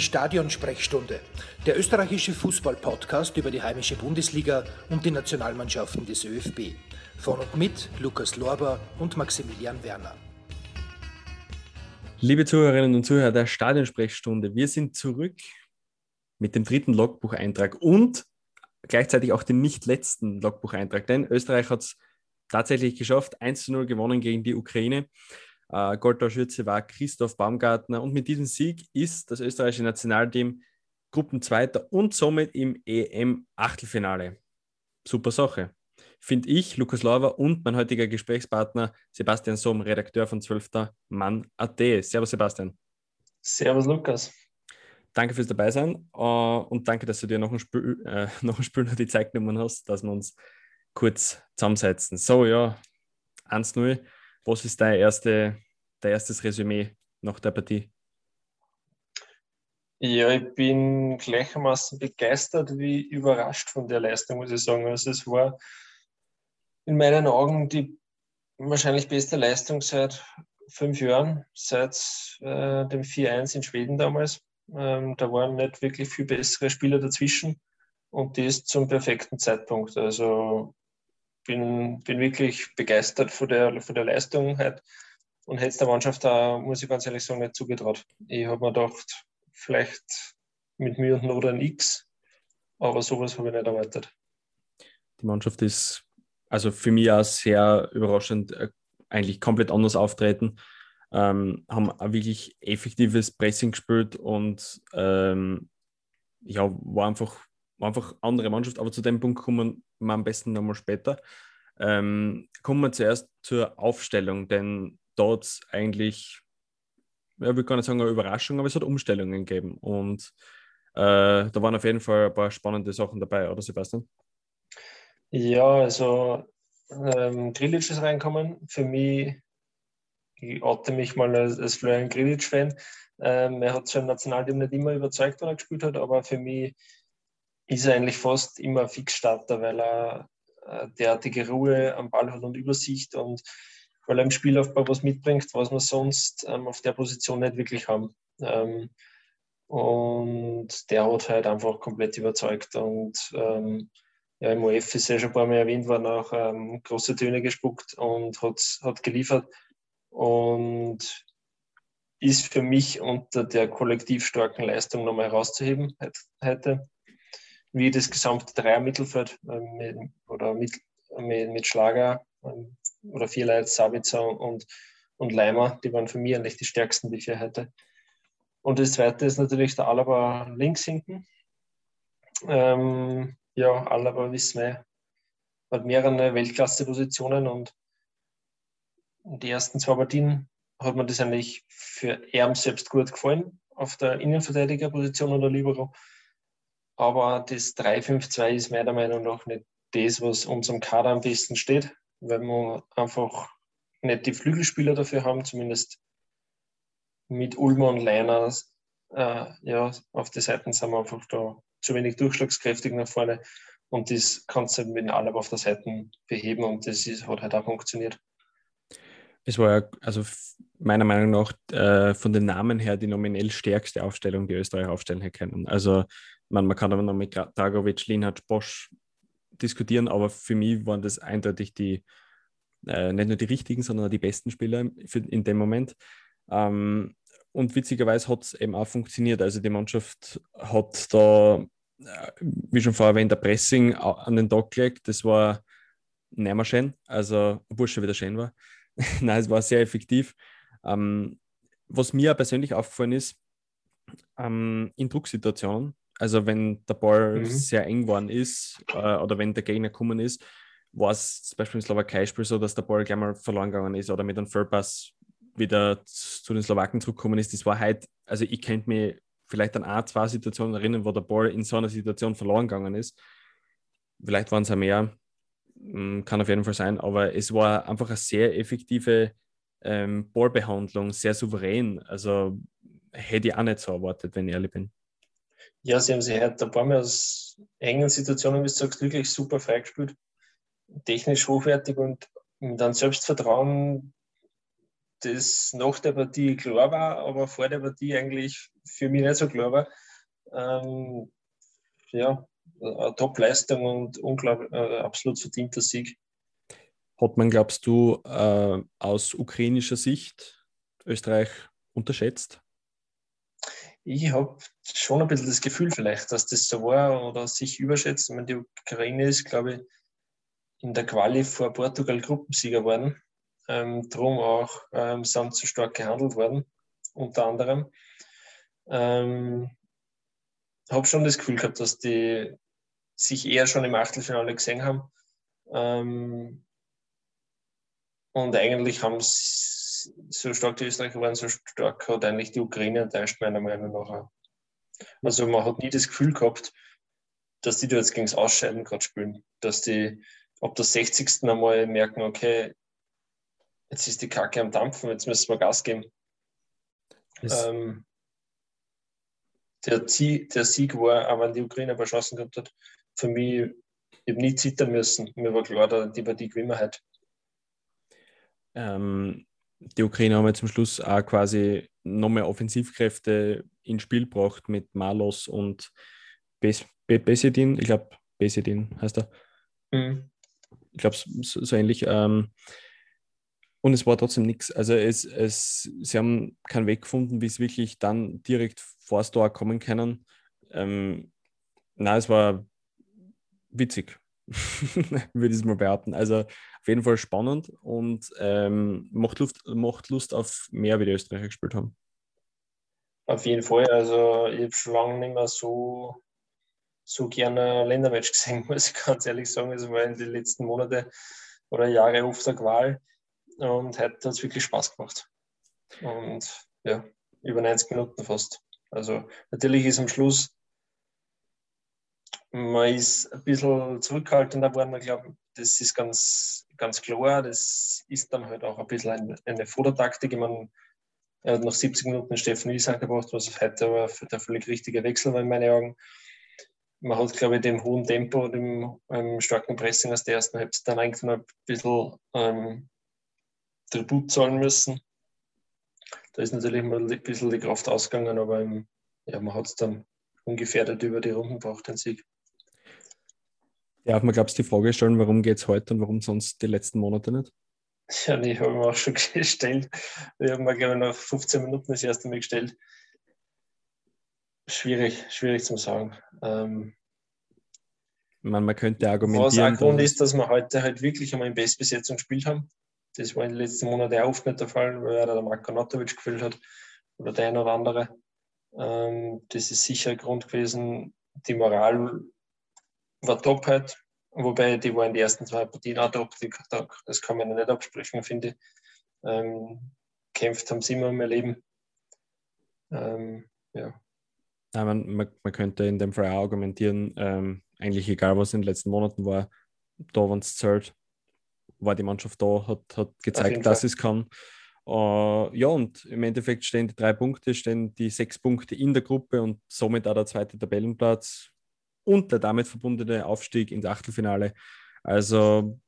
Die Stadionsprechstunde, der österreichische Fußball-Podcast über die heimische Bundesliga und die Nationalmannschaften des ÖFB. Von und mit Lukas Lorber und Maximilian Werner. Liebe Zuhörerinnen und Zuhörer der Stadionsprechstunde, wir sind zurück mit dem dritten Logbucheintrag und gleichzeitig auch dem nicht letzten Logbucheintrag, denn Österreich hat es tatsächlich geschafft, 1 zu 0 gewonnen gegen die Ukraine. Äh, Goldtorschütze war Christoph Baumgartner und mit diesem Sieg ist das österreichische Nationalteam Gruppenzweiter und somit im EM-Achtelfinale. Super Sache. Finde ich, Lukas Lauber und mein heutiger Gesprächspartner Sebastian Somm, Redakteur von 12. Mann.at. Servus Sebastian. Servus Lukas. Danke fürs Dabeisein uh, und danke, dass du dir noch ein Spiel, äh, noch ein Spiel noch die Zeit genommen hast, dass wir uns kurz zusammensetzen. So, ja, 1-0. Was ist dein, erste, dein erstes Resümee nach der Partie? Ja, ich bin gleichermaßen begeistert wie überrascht von der Leistung, muss ich sagen. Also es war in meinen Augen die wahrscheinlich beste Leistung seit fünf Jahren, seit äh, dem 4-1 in Schweden damals. Ähm, da waren nicht wirklich viel bessere Spieler dazwischen und das zum perfekten Zeitpunkt. Also bin, bin wirklich begeistert von der, von der Leistung halt und hätte es der Mannschaft da, muss ich ganz ehrlich sagen, nicht zugetraut. Ich habe mir gedacht, vielleicht mit mir und Not ein X, aber sowas habe ich nicht erwartet. Die Mannschaft ist also für mich auch sehr überraschend, äh, eigentlich komplett anders auftreten. Ähm, haben ein wirklich effektives Pressing gespielt und ähm, ja, war einfach, einfach andere Mannschaft, aber zu dem Punkt kommen wir am besten nochmal später. Ähm, kommen wir zuerst zur Aufstellung, denn dort eigentlich, ja, gar nicht sagen eine Überraschung, aber es hat Umstellungen gegeben und äh, da waren auf jeden Fall ein paar spannende Sachen dabei, oder Sebastian? Ja, also ähm, Grilic ist reinkommen. Für mich, ich oute mich mal als, als Florian Grilic-Fan. Ähm, er hat zwar im Nationalteam nicht immer überzeugt, wenn er gespielt hat, aber für mich ist er eigentlich fast immer Fixstarter, weil er äh, derartige Ruhe am Ball hat und Übersicht und weil er im Spielaufbau was mitbringt, was wir sonst ähm, auf der Position nicht wirklich haben. Ähm, und der hat halt einfach komplett überzeugt und ähm, ja, im OF ist ja schon ein paar Mal erwähnt worden, auch ähm, große Töne gespuckt und hat, hat geliefert und ist für mich unter der kollektiv starken Leistung nochmal herauszuheben heute, wie das gesamte Dreier-Mittelfeld ähm, oder mit, mit, mit Schlager ähm, oder Vierleit, Sabitzer und, und Leimer, die waren für mich eigentlich die stärksten, die vier heute. Und das zweite ist natürlich der Alaba links hinten. Ähm, ja, Alaba wissen wir, hat mehrere Weltklasse-Positionen und den ersten zwei Partien hat mir das eigentlich für er selbst gut gefallen, auf der Innenverteidigerposition oder Libero. Aber das 3-5-2 ist meiner Meinung nach nicht das, was unserem Kader am besten steht, weil wir einfach nicht die Flügelspieler dafür haben, zumindest mit Ulmer und Leiner. Äh, ja, auf die Seiten sind wir einfach da zu wenig durchschlagskräftig nach vorne. Und das kannst du halt mit allem auf der Seite beheben und das ist, hat halt auch funktioniert. Es war ja, also meiner Meinung nach äh, von den Namen her die nominell stärkste Aufstellung, die Österreich aufstellen hätte können. Also man, man kann aber noch mit Dragovic, Linhard, Bosch diskutieren, aber für mich waren das eindeutig die, äh, nicht nur die richtigen, sondern auch die besten Spieler für, in dem Moment. Ähm, und witzigerweise hat es eben auch funktioniert. Also die Mannschaft hat da, äh, wie schon vorher erwähnt, der Pressing an den Tag gelegt. Das war nicht mehr schön, also obwohl es schon wieder schön war. Nein, es war sehr effektiv. Ähm, was mir persönlich aufgefallen ist, ähm, in Drucksituationen, also wenn der Ball mhm. sehr eng geworden ist äh, oder wenn der Gegner gekommen ist, war es zum Beispiel im Slowakei-Spiel so, dass der Ball gleich mal verloren gegangen ist oder mit einem Vollpass wieder zu den Slowaken zurückgekommen ist, das war halt, also ich könnte mich vielleicht an ein, zwei Situationen erinnern, wo der Ball in so einer Situation verloren gegangen ist. Vielleicht waren es auch mehr, hm, kann auf jeden Fall sein, aber es war einfach eine sehr effektive ähm, Ballbehandlung, sehr souverän. Also hätte ich auch nicht so erwartet, wenn ich ehrlich bin. Ja, sie haben sich heute ein paar Mal aus engen Situationen, wie du sagst, wirklich super freigespielt. Technisch hochwertig und mit einem Selbstvertrauen, das nach der Partie klar war, aber vor der Partie eigentlich für mich nicht so klar war. Ähm, ja, eine Top-Leistung und unglaublich, äh, absolut verdienter Sieg. Hat man, glaubst du, äh, aus ukrainischer Sicht Österreich unterschätzt? Ich habe schon ein bisschen das Gefühl vielleicht, dass das so war oder sich überschätzt. Ich meine, die Ukraine ist, glaube ich, in der Quali vor Portugal Gruppensieger geworden. Ähm, drum auch ähm, sind zu stark gehandelt worden, unter anderem. Ähm, habe schon das Gefühl gehabt, dass die sich eher schon im Achtelfinale gesehen haben. Ähm, und eigentlich haben sie so stark die Österreicher waren, so stark hat eigentlich die Ukraine enttäuscht, meiner Meinung nach. Also man hat nie das Gefühl gehabt, dass die da jetzt gegen das Ausscheiden gerade spielen. Dass die ab der 60. einmal merken, okay, jetzt ist die Kacke am Dampfen, jetzt müssen wir Gas geben. Ähm, der, Sieg, der Sieg war, auch wenn die Ukraine aber Chancen gehabt hat, für mich, ich habe nie zittern müssen. Mir war klar, die Partie gewinnen wir halt. Ähm, die Ukraine haben zum Schluss auch quasi noch mehr Offensivkräfte ins Spiel gebracht mit Malos und Bes Besedin. Ich glaube, Besedin heißt er. Mhm. Ich glaube, so, so, ähnlich. Ähm, und es war trotzdem nichts. Also es, es, sie haben keinen Weg gefunden, wie es wirklich dann direkt vor das Tor kommen können. Ähm, na, es war witzig, würde ich mal behaupten. Also auf jeden Fall spannend und ähm, macht, Luft, macht Lust auf mehr, wie die Österreicher gespielt haben. Auf jeden Fall. Also ich habe schon lange nicht mehr so, so gerne Ländermatch gesehen, muss ich ganz ehrlich sagen. Es war in den letzten Monaten oder Jahre oft eine Qual und heute hat es wirklich Spaß gemacht. Und ja, über 90 Minuten fast. Also natürlich ist am Schluss, man ist ein bisschen zurückhaltender geworden. Ich glaube, das ist ganz, ganz klar. Das ist dann halt auch ein bisschen eine, eine Fototaktik. Ich meine, er hat nach 70 Minuten Steffen Wies angebracht, was heute aber der völlig richtige Wechsel war in meinen Augen. Man hat, glaube ich, dem hohen Tempo, dem ähm, starken Pressing aus der ersten Halbzeit dann eigentlich noch ein bisschen ähm, Tribut zahlen müssen. Da ist natürlich mal ein bisschen die Kraft ausgegangen, aber im, ja, man hat es dann ungefährdet über die Runden gebracht, den Sieg. Darf man, glaubst du, die Frage stellen, warum geht es heute und warum sonst die letzten Monate nicht? Ja, die habe ich mir auch schon gestellt. Ich habe mir, glaube ich, nach 15 Minuten das erste Mal gestellt. Schwierig, schwierig zu sagen. Ähm, man, man könnte argumentieren. Was ein Grund ist, dass wir heute halt wirklich einmal in Bestbesetzung gespielt haben. Das war in den letzten Monaten auch oft nicht der Fall, weil der Marko Notovic gefühlt hat oder der eine oder andere. Ähm, das ist sicher ein Grund gewesen. Die Moral war top halt, wobei die war in den ersten zwei Partien auch top. Das kann man nicht absprechen, finde ich. Ähm, kämpft haben sie immer im Leben. Ähm, ja. Ja, man, man, man, könnte in dem Fall auch argumentieren, ähm, eigentlich egal was in den letzten Monaten war, da wenn es zählt, war die Mannschaft da, hat, hat gezeigt, dass es kann. Uh, ja, und im Endeffekt stehen die drei Punkte, stehen die sechs Punkte in der Gruppe und somit auch der zweite Tabellenplatz und der damit verbundene Aufstieg ins Achtelfinale. Also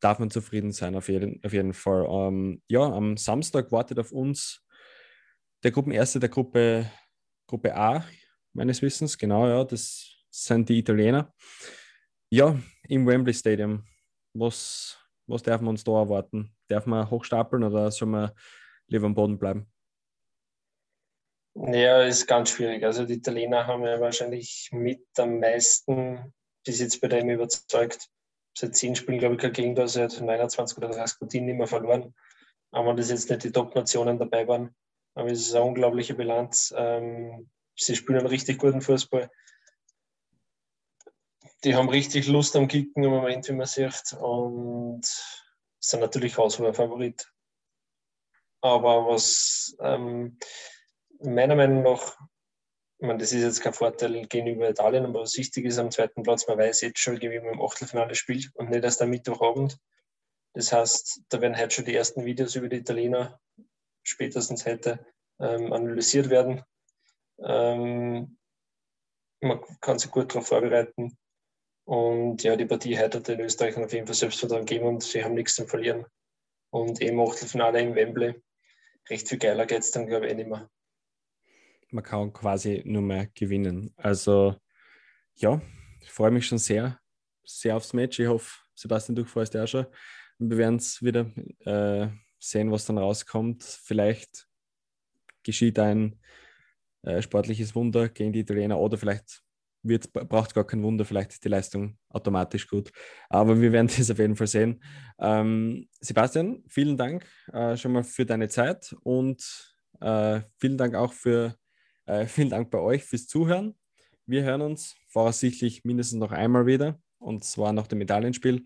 darf man zufrieden sein, auf jeden, auf jeden Fall. Ähm, ja, am Samstag wartet auf uns der Gruppenerste der Gruppe, Gruppe A, meines Wissens. Genau, ja, das sind die Italiener. Ja, im Wembley Stadium. Was, was darf man uns da erwarten? Darf man hochstapeln oder soll man lieber am Boden bleiben? Ja, ist ganz schwierig. Also die Italiener haben ja wahrscheinlich mit am meisten bis jetzt bei dem überzeugt. Seit zehn Spielen, glaube ich, kein Gegentor, seit 29 oder 30 Partien nicht mehr verloren. Aber das jetzt nicht die Top-Nationen dabei waren. Aber es ist eine unglaubliche Bilanz. Ähm, sie spielen einen richtig guten Fußball die haben richtig Lust am Kicken im Moment, wie man sieht. Und sind natürlich Favorit. Aber was ähm, meiner Meinung nach, ich meine, das ist jetzt kein Vorteil gegenüber Italien, aber was wichtig ist am zweiten Platz, man weiß jetzt schon, wie man im Achtelfinale spielt und nicht erst am Mittwochabend. Das heißt, da werden heute schon die ersten Videos über die Italiener spätestens heute ähm, analysiert werden. Ähm, man kann sich gut darauf vorbereiten. Und ja, die Partie heute hat den Österreichern auf jeden Fall Selbstvertrauen gegeben und sie haben nichts zu verlieren. Und eben Achtelfinale im Wembley. recht viel geiler geht es dann, glaube ich, eh nicht mehr. Man kann quasi nur mehr gewinnen. Also ja, ich freue mich schon sehr, sehr aufs Match. Ich hoffe, Sebastian, du freust dich auch schon. Wir werden es wieder äh, sehen, was dann rauskommt. Vielleicht geschieht ein äh, sportliches Wunder gegen die Italiener oder vielleicht braucht es gar kein Wunder, vielleicht ist die Leistung automatisch gut. Aber wir werden das auf jeden Fall sehen. Ähm, Sebastian, vielen Dank äh, schon mal für deine Zeit und äh, vielen Dank auch für äh, vielen Dank bei euch fürs Zuhören. Wir hören uns voraussichtlich mindestens noch einmal wieder und zwar nach dem Medaillenspiel.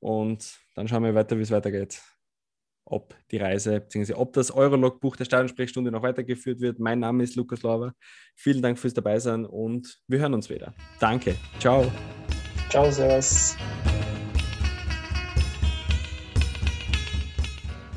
Und dann schauen wir weiter, wie es weitergeht ob die Reise bzw. ob das Eurolog-Buch der Stadionsprechstunde noch weitergeführt wird. Mein Name ist Lukas Lauber. Vielen Dank fürs Dabeisein und wir hören uns wieder. Danke. Ciao. Ciao, Servus.